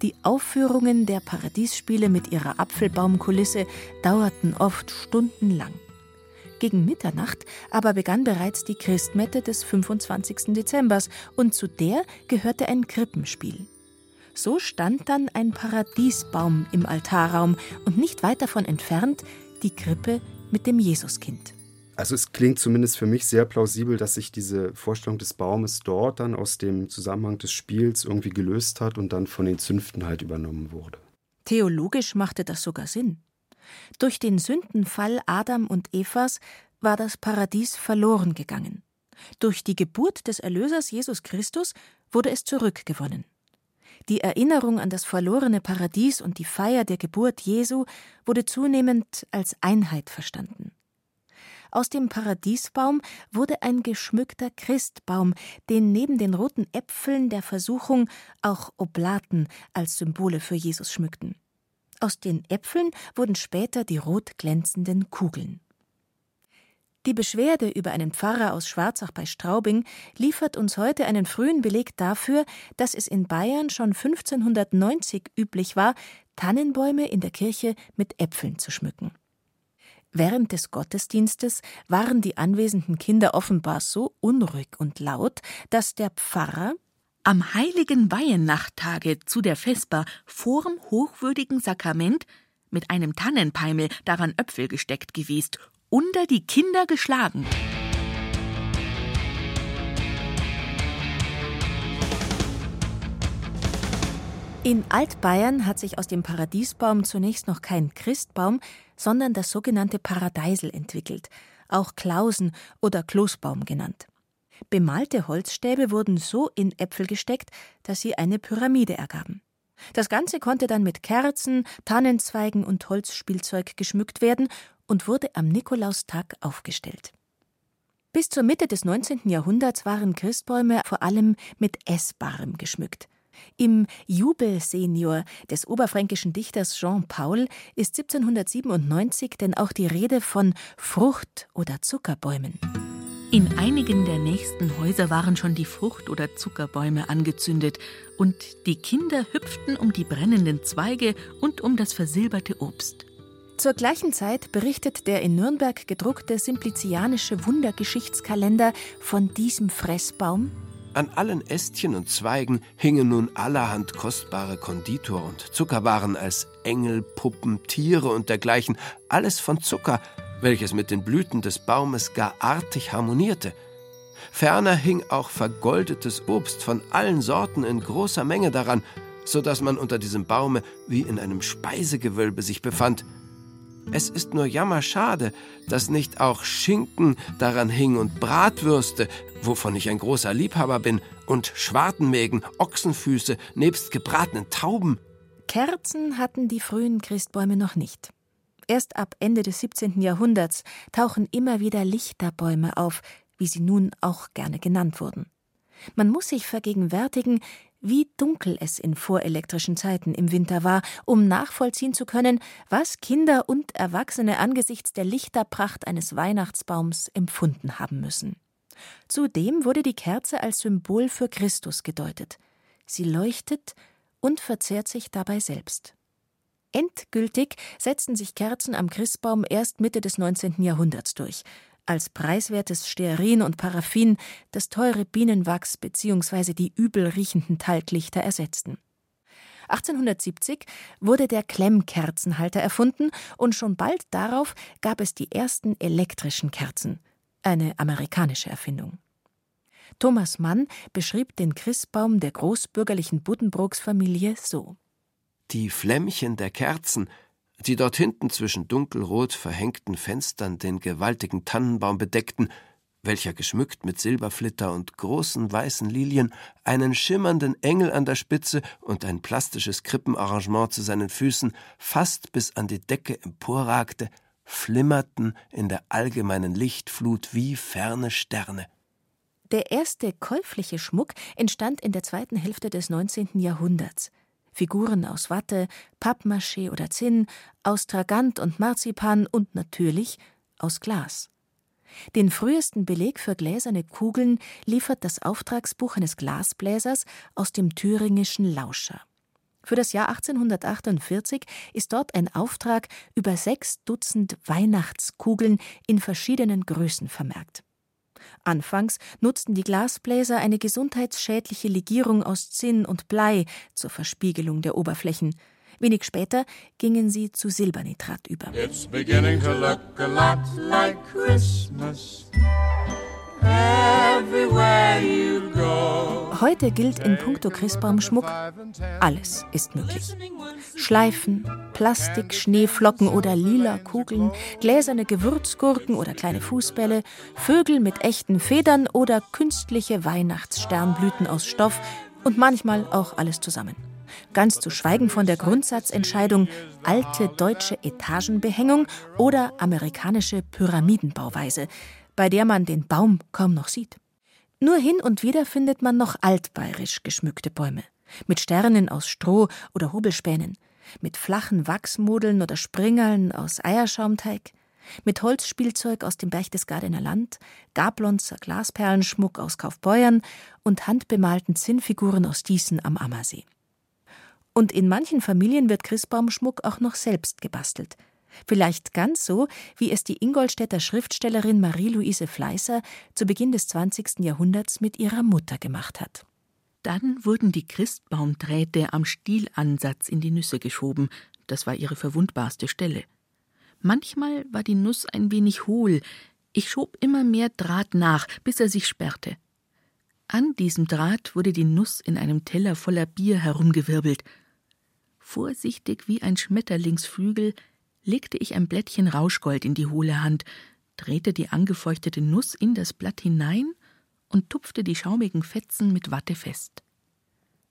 Die Aufführungen der Paradiesspiele mit ihrer Apfelbaumkulisse dauerten oft stundenlang. Gegen Mitternacht aber begann bereits die Christmette des 25. Dezembers und zu der gehörte ein Krippenspiel. So stand dann ein Paradiesbaum im Altarraum und nicht weit davon entfernt die Krippe mit dem Jesuskind. Also es klingt zumindest für mich sehr plausibel, dass sich diese Vorstellung des Baumes dort dann aus dem Zusammenhang des Spiels irgendwie gelöst hat und dann von den Zünften halt übernommen wurde. Theologisch machte das sogar Sinn. Durch den Sündenfall Adam und Evas war das Paradies verloren gegangen. Durch die Geburt des Erlösers Jesus Christus wurde es zurückgewonnen. Die Erinnerung an das verlorene Paradies und die Feier der Geburt Jesu wurde zunehmend als Einheit verstanden. Aus dem Paradiesbaum wurde ein geschmückter Christbaum, den neben den roten Äpfeln der Versuchung auch Oblaten als Symbole für Jesus schmückten. Aus den Äpfeln wurden später die rot glänzenden Kugeln. Die Beschwerde über einen Pfarrer aus Schwarzach bei Straubing liefert uns heute einen frühen Beleg dafür, dass es in Bayern schon 1590 üblich war, Tannenbäume in der Kirche mit Äpfeln zu schmücken. Während des Gottesdienstes waren die anwesenden Kinder offenbar so unruhig und laut, dass der Pfarrer am heiligen Weihennachtage zu der Vesper vorm hochwürdigen Sakrament mit einem Tannenpeimel daran Äpfel gesteckt gewesen unter die Kinder geschlagen. In Altbayern hat sich aus dem Paradiesbaum zunächst noch kein Christbaum, sondern das sogenannte Paradeisel entwickelt, auch Klausen oder Kloßbaum genannt. Bemalte Holzstäbe wurden so in Äpfel gesteckt, dass sie eine Pyramide ergaben. Das Ganze konnte dann mit Kerzen, Tannenzweigen und Holzspielzeug geschmückt werden und wurde am Nikolaustag aufgestellt. Bis zur Mitte des 19. Jahrhunderts waren Christbäume vor allem mit Essbarem geschmückt. Im Jubelsenior des oberfränkischen Dichters Jean Paul ist 1797 denn auch die Rede von Frucht- oder Zuckerbäumen. In einigen der nächsten Häuser waren schon die Frucht- oder Zuckerbäume angezündet, und die Kinder hüpften um die brennenden Zweige und um das versilberte Obst. Zur gleichen Zeit berichtet der in Nürnberg gedruckte Simplizianische Wundergeschichtskalender von diesem Fressbaum. An allen Ästchen und Zweigen hingen nun allerhand kostbare Konditor- und Zuckerwaren als Engel, Puppen, Tiere und dergleichen, alles von Zucker, welches mit den Blüten des Baumes gar artig harmonierte. Ferner hing auch vergoldetes Obst von allen Sorten in großer Menge daran, so dass man unter diesem Baume wie in einem Speisegewölbe sich befand, es ist nur jammerschade, dass nicht auch Schinken daran hing und Bratwürste, wovon ich ein großer Liebhaber bin, und Schwartenmägen, Ochsenfüße, nebst gebratenen Tauben. Kerzen hatten die frühen Christbäume noch nicht. Erst ab Ende des 17. Jahrhunderts tauchen immer wieder Lichterbäume auf, wie sie nun auch gerne genannt wurden. Man muss sich vergegenwärtigen, wie dunkel es in vorelektrischen Zeiten im Winter war, um nachvollziehen zu können, was Kinder und Erwachsene angesichts der Lichterpracht eines Weihnachtsbaums empfunden haben müssen. Zudem wurde die Kerze als Symbol für Christus gedeutet. Sie leuchtet und verzehrt sich dabei selbst. Endgültig setzten sich Kerzen am Christbaum erst Mitte des 19. Jahrhunderts durch, als preiswertes Stearin und Paraffin das teure Bienenwachs bzw. die übel riechenden Talglichter ersetzten. 1870 wurde der Klemmkerzenhalter erfunden und schon bald darauf gab es die ersten elektrischen Kerzen, eine amerikanische Erfindung. Thomas Mann beschrieb den Christbaum der großbürgerlichen Buddenbrooks Familie so: Die Flämmchen der Kerzen die dort hinten zwischen dunkelrot verhängten Fenstern den gewaltigen Tannenbaum bedeckten, welcher geschmückt mit Silberflitter und großen weißen Lilien, einen schimmernden Engel an der Spitze und ein plastisches Krippenarrangement zu seinen Füßen fast bis an die Decke emporragte, flimmerten in der allgemeinen Lichtflut wie ferne Sterne. Der erste käufliche Schmuck entstand in der zweiten Hälfte des 19. Jahrhunderts. Figuren aus Watte, Pappmaché oder Zinn, aus Tragant und Marzipan und natürlich aus Glas. Den frühesten Beleg für gläserne Kugeln liefert das Auftragsbuch eines Glasbläsers aus dem thüringischen Lauscher. Für das Jahr 1848 ist dort ein Auftrag über sechs Dutzend Weihnachtskugeln in verschiedenen Größen vermerkt. Anfangs nutzten die Glasbläser eine gesundheitsschädliche Legierung aus Zinn und Blei zur Verspiegelung der Oberflächen. Wenig später gingen sie zu Silbernitrat über. It's beginning to look a lot like Christmas. Heute gilt in puncto Christbaumschmuck, alles ist möglich. Schleifen, Plastik, Schneeflocken oder lila Kugeln, gläserne Gewürzgurken oder kleine Fußbälle, Vögel mit echten Federn oder künstliche Weihnachtssternblüten aus Stoff und manchmal auch alles zusammen. ganz zu schweigen von der Grundsatzentscheidung alte deutsche Etagenbehängung oder amerikanische Pyramidenbauweise, bei der man den Baum kaum noch sieht. Nur hin und wieder findet man noch altbayerisch geschmückte Bäume, mit Sternen aus Stroh oder Hobelspänen, mit flachen Wachsmodeln oder Springerln aus Eierschaumteig, mit Holzspielzeug aus dem Berchtesgadener Land, Gablonzer Glasperlenschmuck aus Kaufbeuern und handbemalten Zinnfiguren aus Diesen am Ammersee. Und in manchen Familien wird Christbaumschmuck auch noch selbst gebastelt. Vielleicht ganz so, wie es die Ingolstädter Schriftstellerin Marie-Louise Fleißer zu Beginn des 20. Jahrhunderts mit ihrer Mutter gemacht hat. Dann wurden die Christbaumdrähte am Stielansatz in die Nüsse geschoben. Das war ihre verwundbarste Stelle. Manchmal war die Nuss ein wenig hohl. Ich schob immer mehr Draht nach, bis er sich sperrte. An diesem Draht wurde die Nuss in einem Teller voller Bier herumgewirbelt. Vorsichtig wie ein Schmetterlingsflügel legte ich ein Blättchen Rauschgold in die hohle Hand, drehte die angefeuchtete Nuss in das Blatt hinein und tupfte die schaumigen Fetzen mit Watte fest.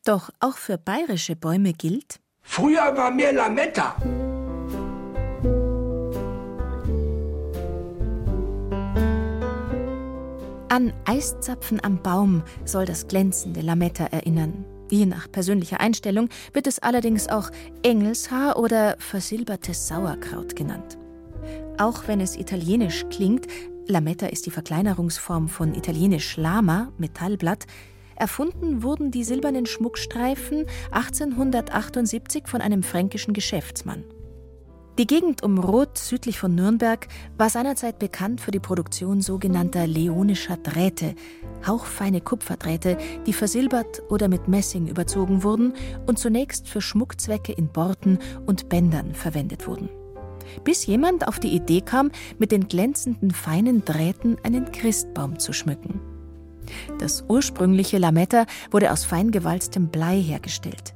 Doch auch für bayerische Bäume gilt: Früher war mehr Lametta. An Eiszapfen am Baum soll das glänzende Lametta erinnern. Je nach persönlicher Einstellung wird es allerdings auch Engelshaar oder versilbertes Sauerkraut genannt. Auch wenn es italienisch klingt, Lametta ist die Verkleinerungsform von italienisch Lama, Metallblatt, erfunden wurden die silbernen Schmuckstreifen 1878 von einem fränkischen Geschäftsmann. Die Gegend um Roth südlich von Nürnberg war seinerzeit bekannt für die Produktion sogenannter leonischer Drähte, hauchfeine Kupferdrähte, die versilbert oder mit Messing überzogen wurden und zunächst für Schmuckzwecke in Borten und Bändern verwendet wurden. Bis jemand auf die Idee kam, mit den glänzenden feinen Drähten einen Christbaum zu schmücken. Das ursprüngliche Lametta wurde aus fein gewalztem Blei hergestellt.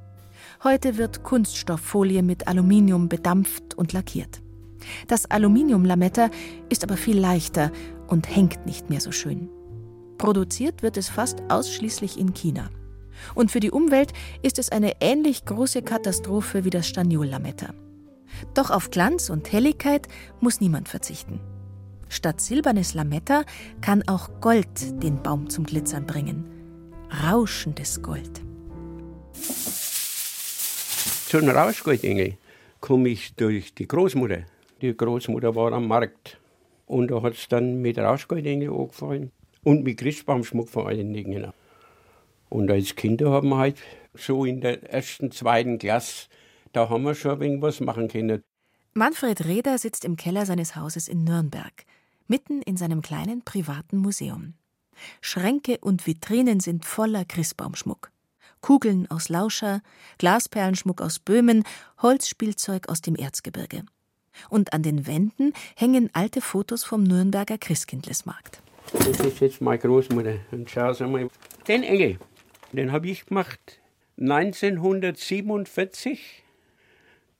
Heute wird Kunststofffolie mit Aluminium bedampft und lackiert. Das Aluminiumlametta ist aber viel leichter und hängt nicht mehr so schön. Produziert wird es fast ausschließlich in China. Und für die Umwelt ist es eine ähnlich große Katastrophe wie das Staniollametta. Doch auf Glanz und Helligkeit muss niemand verzichten. Statt silbernes Lametta kann auch Gold den Baum zum Glitzern bringen. Rauschendes Gold. Zu einem Rauschgoldengel komme ich durch die Großmutter. Die Großmutter war am Markt. Und da hat es dann mit Rauschgoldengel angefangen. Und mit Christbaumschmuck vor allen Dingen. Und als Kinder haben wir halt so in der ersten, zweiten Klasse, da haben wir schon ein wenig was machen können. Manfred Reder sitzt im Keller seines Hauses in Nürnberg, mitten in seinem kleinen privaten Museum. Schränke und Vitrinen sind voller Christbaumschmuck. Kugeln aus Lauscher, Glasperlenschmuck aus Böhmen, Holzspielzeug aus dem Erzgebirge. Und an den Wänden hängen alte Fotos vom Nürnberger Christkindlesmarkt. Das ist jetzt meine Großmutter. Und schau mal. Den Engel, den habe ich gemacht 1947.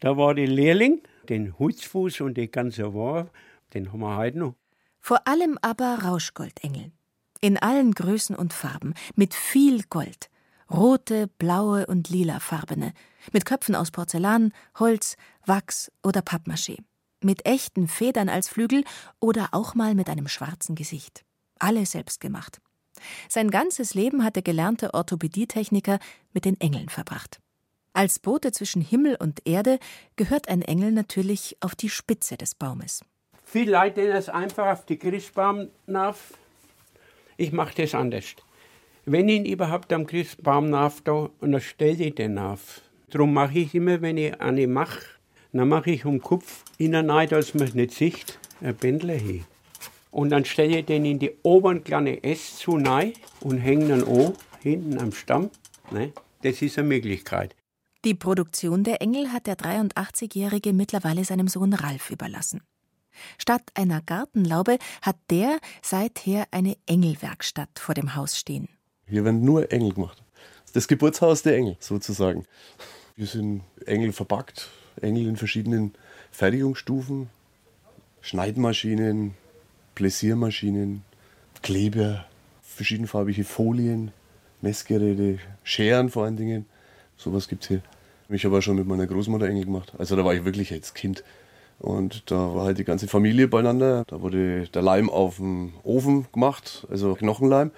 Da war der Lehrling, den Hutzfuß und die ganze Ware, den haben wir heute noch. Vor allem aber Rauschgoldengel. In allen Größen und Farben, mit viel Gold. Rote, blaue und lilafarbene, mit Köpfen aus Porzellan, Holz, Wachs oder Pappmaché, mit echten Federn als Flügel oder auch mal mit einem schwarzen Gesicht. Alle selbst gemacht. Sein ganzes Leben hat der gelernte Orthopädietechniker mit den Engeln verbracht. Als Bote zwischen Himmel und Erde gehört ein Engel natürlich auf die Spitze des Baumes. Viele Leute es einfach auf die Christbaum nach. Ich mache das anders. Wenn ich ihn überhaupt am Christbaum da, und dann stelle ich den auf. Darum mache ich immer, wenn ich eine mache, dann mache ich um den Kopf hinein, dass man es nicht sieht, ein Bändler hin. Und dann stelle ich den in die oberen kleine S zu rein und hänge dann an, hinten am Stamm. Ne? Das ist eine Möglichkeit. Die Produktion der Engel hat der 83-Jährige mittlerweile seinem Sohn Ralf überlassen. Statt einer Gartenlaube hat der seither eine Engelwerkstatt vor dem Haus stehen. Hier werden nur Engel gemacht. Das Geburtshaus der Engel sozusagen. Wir sind Engel verpackt, Engel in verschiedenen Fertigungsstufen, Schneidmaschinen, Pläsiermaschinen, Kleber, verschiedenfarbige Folien, Messgeräte, Scheren vor allen Dingen. Sowas gibt es hier. Ich habe auch schon mit meiner Großmutter Engel gemacht. Also da war ich wirklich jetzt Kind. Und da war halt die ganze Familie beieinander. Da wurde der Leim auf dem Ofen gemacht, also Knochenleim.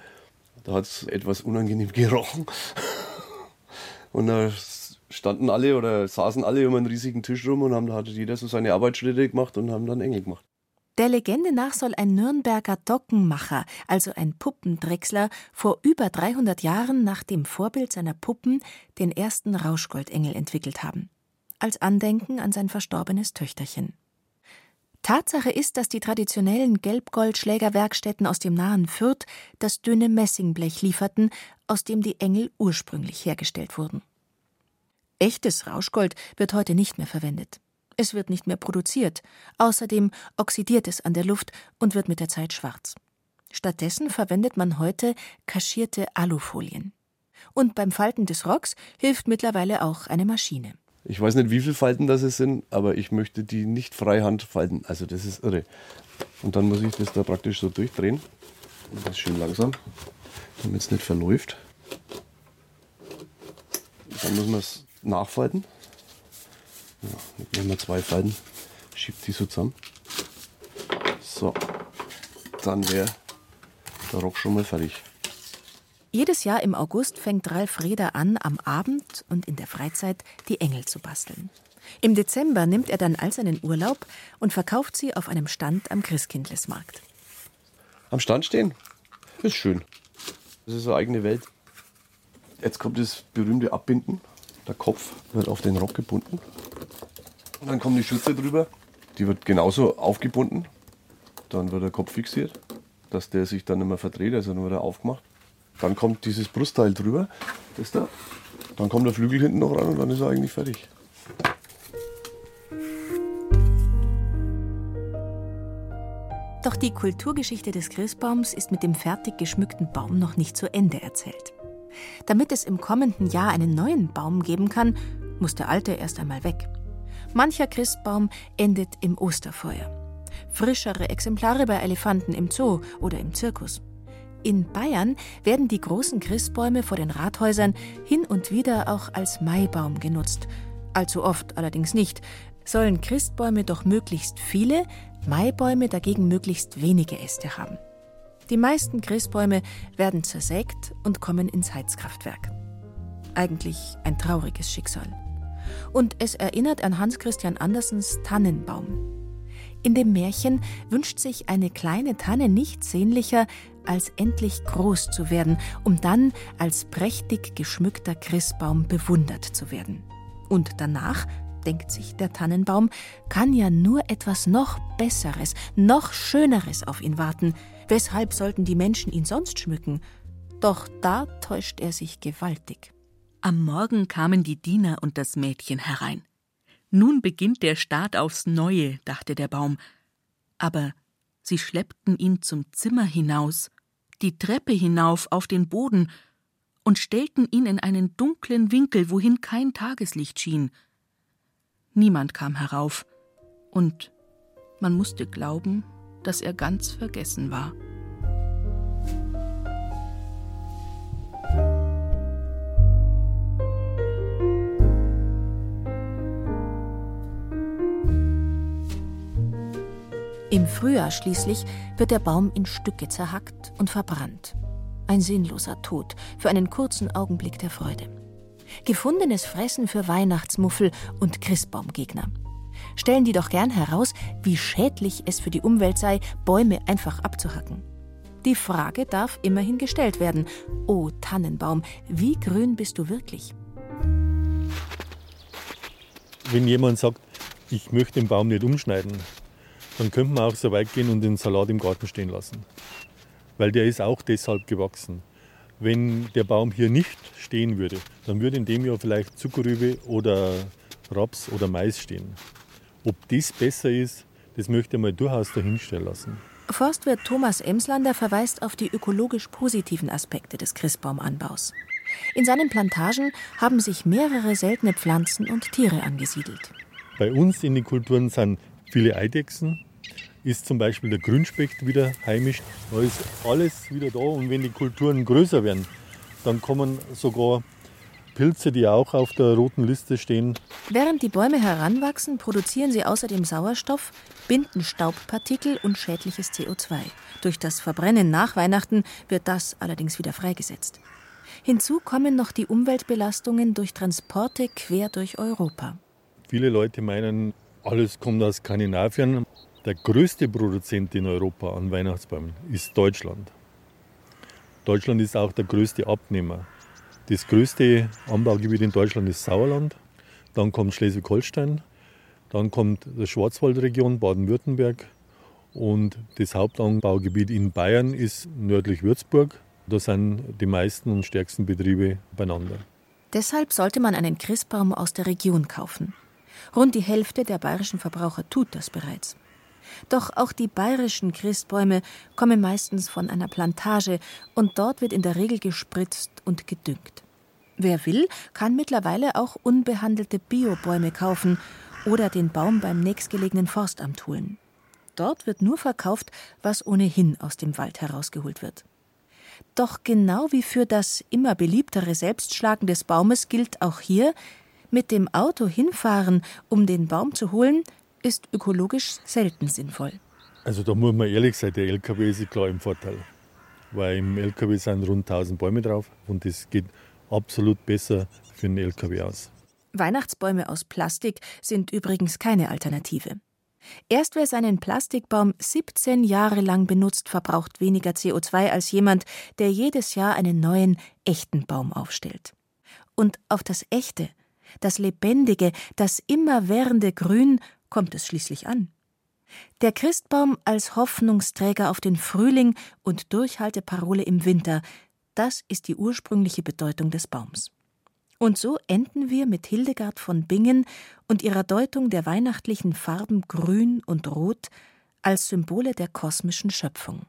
Da hat es etwas unangenehm gerochen. Und da standen alle oder saßen alle um einen riesigen Tisch rum und haben, da hat jeder so seine Arbeitsschritte gemacht und haben dann Engel gemacht. Der Legende nach soll ein Nürnberger Dockenmacher, also ein Puppendrechsler, vor über 300 Jahren nach dem Vorbild seiner Puppen den ersten Rauschgoldengel entwickelt haben. Als Andenken an sein verstorbenes Töchterchen. Tatsache ist, dass die traditionellen Gelbgoldschlägerwerkstätten aus dem nahen Fürth das dünne Messingblech lieferten, aus dem die Engel ursprünglich hergestellt wurden. Echtes Rauschgold wird heute nicht mehr verwendet. Es wird nicht mehr produziert. Außerdem oxidiert es an der Luft und wird mit der Zeit schwarz. Stattdessen verwendet man heute kaschierte Alufolien. Und beim Falten des Rocks hilft mittlerweile auch eine Maschine. Ich weiß nicht, wie viele Falten das sind, aber ich möchte die nicht freihand falten. Also das ist irre. Und dann muss ich das da praktisch so durchdrehen. Und das schön langsam, damit es nicht verläuft. Dann muss man es nachfalten. Ja, nehmen wir zwei Falten, schiebt die so zusammen. So, dann wäre der Rock schon mal fertig. Jedes Jahr im August fängt Ralf Reder an, am Abend und in der Freizeit die Engel zu basteln. Im Dezember nimmt er dann all seinen Urlaub und verkauft sie auf einem Stand am Christkindlesmarkt. Am Stand stehen? Ist schön. Das ist eine eigene Welt. Jetzt kommt das berühmte Abbinden. Der Kopf wird auf den Rock gebunden. Und dann kommen die Schürze drüber. Die wird genauso aufgebunden. Dann wird der Kopf fixiert, dass der sich dann nicht mehr verdreht, also dann wird er aufgemacht. Dann kommt dieses Brustteil drüber, das da. Dann kommt der Flügel hinten noch ran und dann ist er eigentlich fertig. Doch die Kulturgeschichte des Christbaums ist mit dem fertig geschmückten Baum noch nicht zu Ende erzählt. Damit es im kommenden Jahr einen neuen Baum geben kann, muss der alte erst einmal weg. Mancher Christbaum endet im Osterfeuer. Frischere Exemplare bei Elefanten im Zoo oder im Zirkus. In Bayern werden die großen Christbäume vor den Rathäusern hin und wieder auch als Maibaum genutzt. Allzu oft allerdings nicht. Sollen Christbäume doch möglichst viele, Maibäume dagegen möglichst wenige Äste haben. Die meisten Christbäume werden zersägt und kommen ins Heizkraftwerk. Eigentlich ein trauriges Schicksal. Und es erinnert an Hans Christian Andersens Tannenbaum. In dem Märchen wünscht sich eine kleine Tanne nichts sehnlicher, als endlich groß zu werden, um dann als prächtig geschmückter Christbaum bewundert zu werden. Und danach, denkt sich der Tannenbaum, kann ja nur etwas noch Besseres, noch Schöneres auf ihn warten. Weshalb sollten die Menschen ihn sonst schmücken? Doch da täuscht er sich gewaltig. Am Morgen kamen die Diener und das Mädchen herein. Nun beginnt der Start aufs Neue, dachte der Baum. Aber sie schleppten ihn zum Zimmer hinaus, die Treppe hinauf auf den Boden und stellten ihn in einen dunklen Winkel, wohin kein Tageslicht schien. Niemand kam herauf, und man musste glauben, dass er ganz vergessen war. Im Frühjahr schließlich wird der Baum in Stücke zerhackt und verbrannt. Ein sinnloser Tod für einen kurzen Augenblick der Freude. Gefundenes Fressen für Weihnachtsmuffel und Christbaumgegner. Stellen die doch gern heraus, wie schädlich es für die Umwelt sei, Bäume einfach abzuhacken. Die Frage darf immerhin gestellt werden: O Tannenbaum, wie grün bist du wirklich? Wenn jemand sagt, ich möchte den Baum nicht umschneiden, dann könnte man auch so weit gehen und den Salat im Garten stehen lassen. Weil der ist auch deshalb gewachsen. Wenn der Baum hier nicht stehen würde, dann würde in dem Jahr vielleicht Zuckerrübe oder Raps oder Mais stehen. Ob das besser ist, das möchte ich mal durchaus dahinstellen lassen. Forstwirt Thomas Emslander verweist auf die ökologisch positiven Aspekte des Christbaumanbaus. In seinen Plantagen haben sich mehrere seltene Pflanzen und Tiere angesiedelt. Bei uns in den Kulturen sind viele Eidechsen, ist zum Beispiel der Grünspecht wieder heimisch. Da ist alles wieder da und wenn die Kulturen größer werden, dann kommen sogar Pilze, die auch auf der roten Liste stehen. Während die Bäume heranwachsen, produzieren sie außerdem Sauerstoff, binden Staubpartikel und schädliches CO2. Durch das Verbrennen nach Weihnachten wird das allerdings wieder freigesetzt. Hinzu kommen noch die Umweltbelastungen durch Transporte quer durch Europa. Viele Leute meinen, alles kommt aus Skandinavien. Der größte Produzent in Europa an Weihnachtsbäumen ist Deutschland. Deutschland ist auch der größte Abnehmer. Das größte Anbaugebiet in Deutschland ist Sauerland, dann kommt Schleswig-Holstein, dann kommt die Schwarzwaldregion Baden-Württemberg und das Hauptanbaugebiet in Bayern ist nördlich Würzburg. Da sind die meisten und stärksten Betriebe beieinander. Deshalb sollte man einen Christbaum aus der Region kaufen. Rund die Hälfte der bayerischen Verbraucher tut das bereits. Doch auch die bayerischen Christbäume kommen meistens von einer Plantage und dort wird in der Regel gespritzt und gedüngt. Wer will, kann mittlerweile auch unbehandelte Biobäume kaufen oder den Baum beim nächstgelegenen Forstamt holen. Dort wird nur verkauft, was ohnehin aus dem Wald herausgeholt wird. Doch genau wie für das immer beliebtere Selbstschlagen des Baumes gilt auch hier, mit dem Auto hinfahren, um den Baum zu holen, ist ökologisch selten sinnvoll. Also da muss man ehrlich sein, der LKW ist klar im Vorteil. Weil im LKW sind rund 1000 Bäume drauf und das geht absolut besser für einen LKW aus. Weihnachtsbäume aus Plastik sind übrigens keine Alternative. Erst wer seinen Plastikbaum 17 Jahre lang benutzt, verbraucht weniger CO2 als jemand, der jedes Jahr einen neuen, echten Baum aufstellt. Und auf das echte, das lebendige, das immerwährende Grün kommt es schließlich an. Der Christbaum als Hoffnungsträger auf den Frühling und Durchhalteparole im Winter, das ist die ursprüngliche Bedeutung des Baums. Und so enden wir mit Hildegard von Bingen und ihrer Deutung der weihnachtlichen Farben Grün und Rot als Symbole der kosmischen Schöpfung.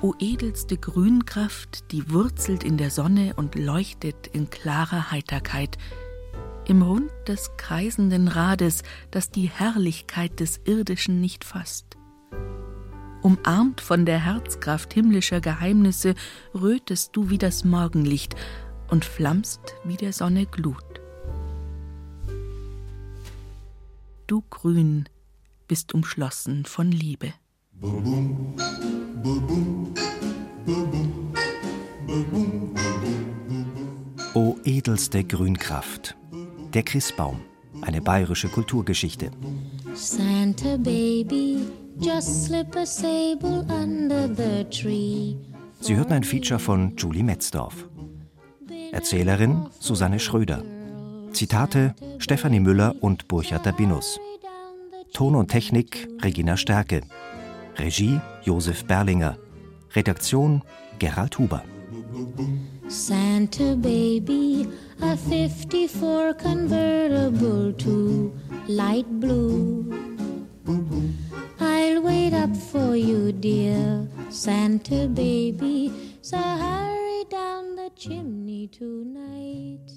O edelste Grünkraft, die wurzelt in der Sonne und leuchtet in klarer Heiterkeit, im Rund des kreisenden Rades, das die Herrlichkeit des Irdischen nicht fasst. Umarmt von der Herzkraft himmlischer Geheimnisse, rötest du wie das Morgenlicht und flammst wie der Sonne Glut. Du Grün bist umschlossen von Liebe. O edelste Grünkraft, der Christbaum, eine bayerische Kulturgeschichte. Santa baby, just slip a sable under the tree. Sie hörten ein Feature von Julie Metzdorf. Erzählerin Susanne Schröder. Zitate Stefanie Müller und Burchard Dabinus. Ton und Technik Regina Stärke. Regie Josef Berlinger. Redaktion Gerald Huber. Santa baby, a 54 convertible to light blue. I'll wait up for you, dear Santa baby. So hurry down the chimney tonight.